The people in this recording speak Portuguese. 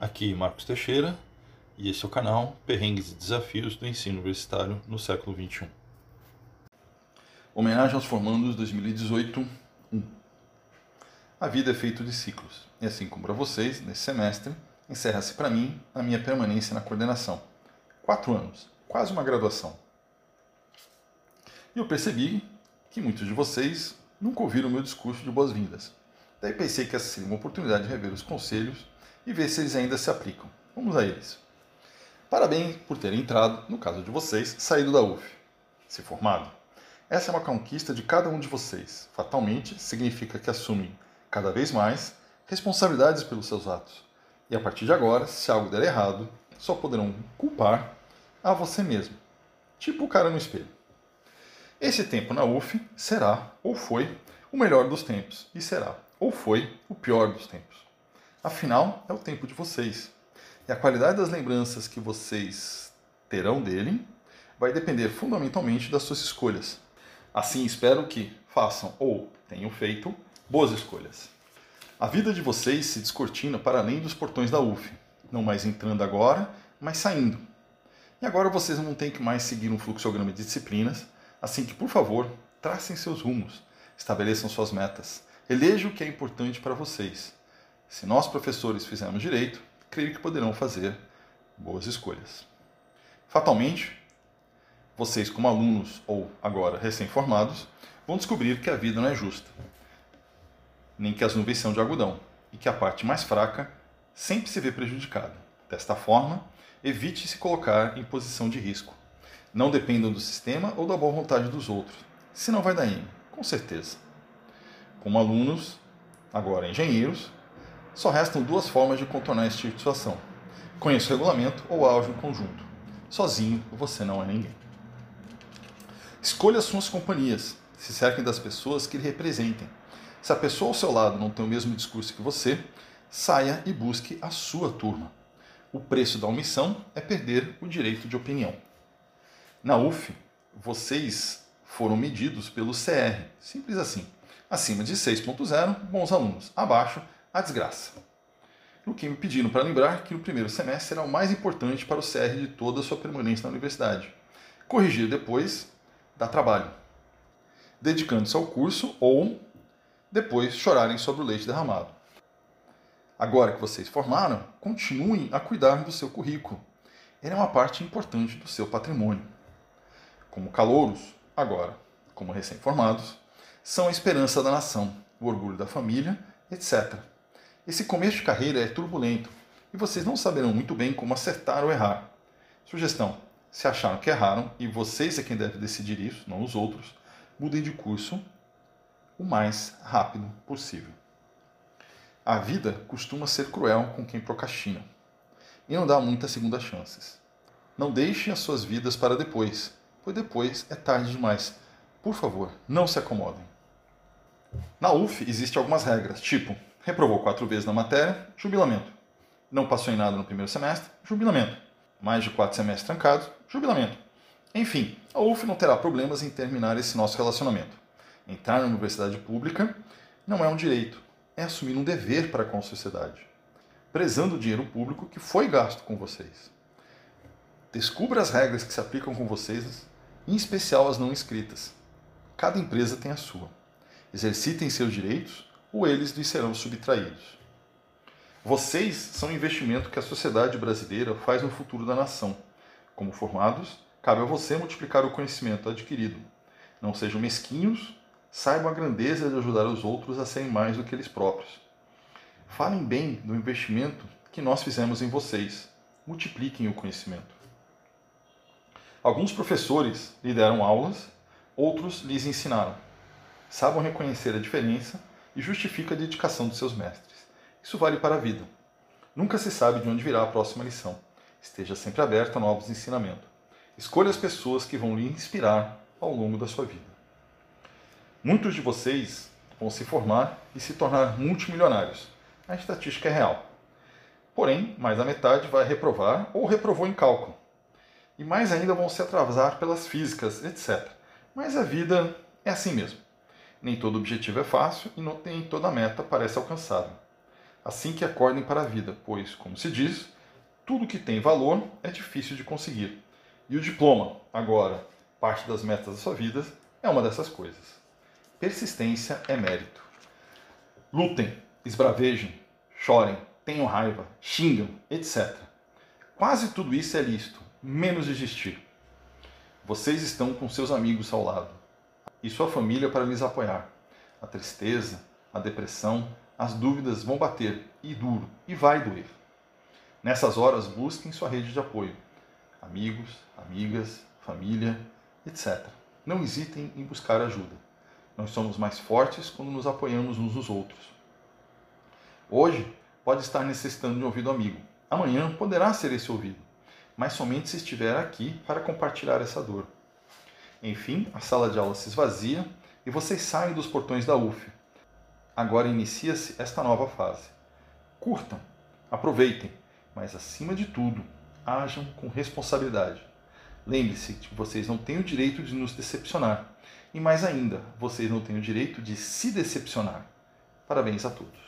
Aqui Marcos Teixeira e esse é o canal Perrengues e Desafios do Ensino Universitário no século XXI. Homenagem aos formandos 2018 1. A vida é feita de ciclos, e assim como para vocês, nesse semestre, encerra-se para mim a minha permanência na coordenação. Quatro anos, quase uma graduação. E eu percebi que muitos de vocês nunca ouviram o meu discurso de boas-vindas. Daí pensei que essa seria uma oportunidade de rever os conselhos e ver se eles ainda se aplicam. Vamos a eles. Parabéns por terem entrado, no caso de vocês, saído da UF, se formado. Essa é uma conquista de cada um de vocês. Fatalmente, significa que assumem cada vez mais responsabilidades pelos seus atos. E a partir de agora, se algo der errado, só poderão culpar a você mesmo. Tipo o cara no espelho. Esse tempo na UF será, ou foi, o melhor dos tempos, e será, ou foi, o pior dos tempos. Afinal, é o tempo de vocês. E a qualidade das lembranças que vocês terão dele vai depender fundamentalmente das suas escolhas. Assim, espero que façam ou tenham feito boas escolhas. A vida de vocês se descortina para além dos portões da UF, não mais entrando agora, mas saindo. E agora vocês não têm que mais seguir um fluxograma de disciplinas, assim que, por favor, tracem seus rumos, estabeleçam suas metas, elejam o que é importante para vocês. Se nós, professores, fizermos direito, creio que poderão fazer boas escolhas. Fatalmente, vocês, como alunos ou agora recém-formados, vão descobrir que a vida não é justa, nem que as nuvens são de algodão e que a parte mais fraca sempre se vê prejudicada. Desta forma, evite se colocar em posição de risco. Não dependam do sistema ou da boa vontade dos outros, senão vai dar M, com certeza. Como alunos, agora engenheiros, só restam duas formas de contornar este tipo situação. Conheça o regulamento ou age em conjunto. Sozinho, você não é ninguém. Escolha suas companhias. Se cerquem das pessoas que lhe representem. Se a pessoa ao seu lado não tem o mesmo discurso que você, saia e busque a sua turma. O preço da omissão é perder o direito de opinião. Na UF, vocês foram medidos pelo CR, simples assim. Acima de 6.0, bons alunos. Abaixo, a desgraça. Que me pediram para lembrar que o primeiro semestre será o mais importante para o CR de toda a sua permanência na universidade. Corrigir depois dá trabalho. Dedicando-se ao curso ou depois chorarem sobre o leite derramado. Agora que vocês formaram, continuem a cuidar do seu currículo. Ele é uma parte importante do seu patrimônio. Como calouros, agora como recém-formados, são a esperança da nação, o orgulho da família, etc. Esse começo de carreira é turbulento e vocês não saberão muito bem como acertar ou errar. Sugestão: se acharam que erraram e vocês é quem deve decidir isso, não os outros, mudem de curso o mais rápido possível. A vida costuma ser cruel com quem procrastina e não dá muitas segundas chances. Não deixem as suas vidas para depois, pois depois é tarde demais. Por favor, não se acomodem. Na UF existem algumas regras, tipo reprovou quatro vezes na matéria, jubilamento. Não passou em nada no primeiro semestre, jubilamento. Mais de quatro semestres trancados, jubilamento. Enfim, a UF não terá problemas em terminar esse nosso relacionamento. Entrar na universidade pública não é um direito, é assumir um dever para com a sociedade, prezando o dinheiro público que foi gasto com vocês. Descubra as regras que se aplicam com vocês, em especial as não escritas. Cada empresa tem a sua. Exercitem seus direitos ou eles lhes serão subtraídos. Vocês são o investimento que a sociedade brasileira faz no futuro da nação. Como formados, cabe a você multiplicar o conhecimento adquirido. Não sejam mesquinhos, saibam a grandeza de ajudar os outros a serem mais do que eles próprios. Falem bem do investimento que nós fizemos em vocês. Multipliquem o conhecimento. Alguns professores lhe deram aulas, outros lhes ensinaram. Saibam reconhecer a diferença e justifica a dedicação dos seus mestres. Isso vale para a vida. Nunca se sabe de onde virá a próxima lição. Esteja sempre aberto a novos ensinamentos. Escolha as pessoas que vão lhe inspirar ao longo da sua vida. Muitos de vocês vão se formar e se tornar multimilionários. A estatística é real. Porém, mais da metade vai reprovar ou reprovou em cálculo. E mais ainda vão se atrasar pelas físicas, etc. Mas a vida é assim mesmo. Nem todo objetivo é fácil e nem toda meta parece alcançável. assim que acordem para a vida, pois, como se diz, tudo que tem valor é difícil de conseguir. E o diploma, agora, parte das metas da sua vida, é uma dessas coisas. Persistência é mérito. Lutem, esbravejem, chorem, tenham raiva, xingam, etc. Quase tudo isso é lícito, menos desistir. Vocês estão com seus amigos ao lado e sua família para lhes apoiar. A tristeza, a depressão, as dúvidas vão bater e duro e vai doer. Nessas horas, busquem sua rede de apoio: amigos, amigas, família, etc. Não hesitem em buscar ajuda. Nós somos mais fortes quando nos apoiamos uns nos outros. Hoje pode estar necessitando de um ouvido amigo. Amanhã poderá ser esse ouvido, mas somente se estiver aqui para compartilhar essa dor. Enfim, a sala de aula se esvazia e vocês saem dos portões da UF. Agora inicia-se esta nova fase. Curtam, aproveitem, mas acima de tudo, ajam com responsabilidade. Lembre-se que vocês não têm o direito de nos decepcionar. E mais ainda, vocês não têm o direito de se decepcionar. Parabéns a todos.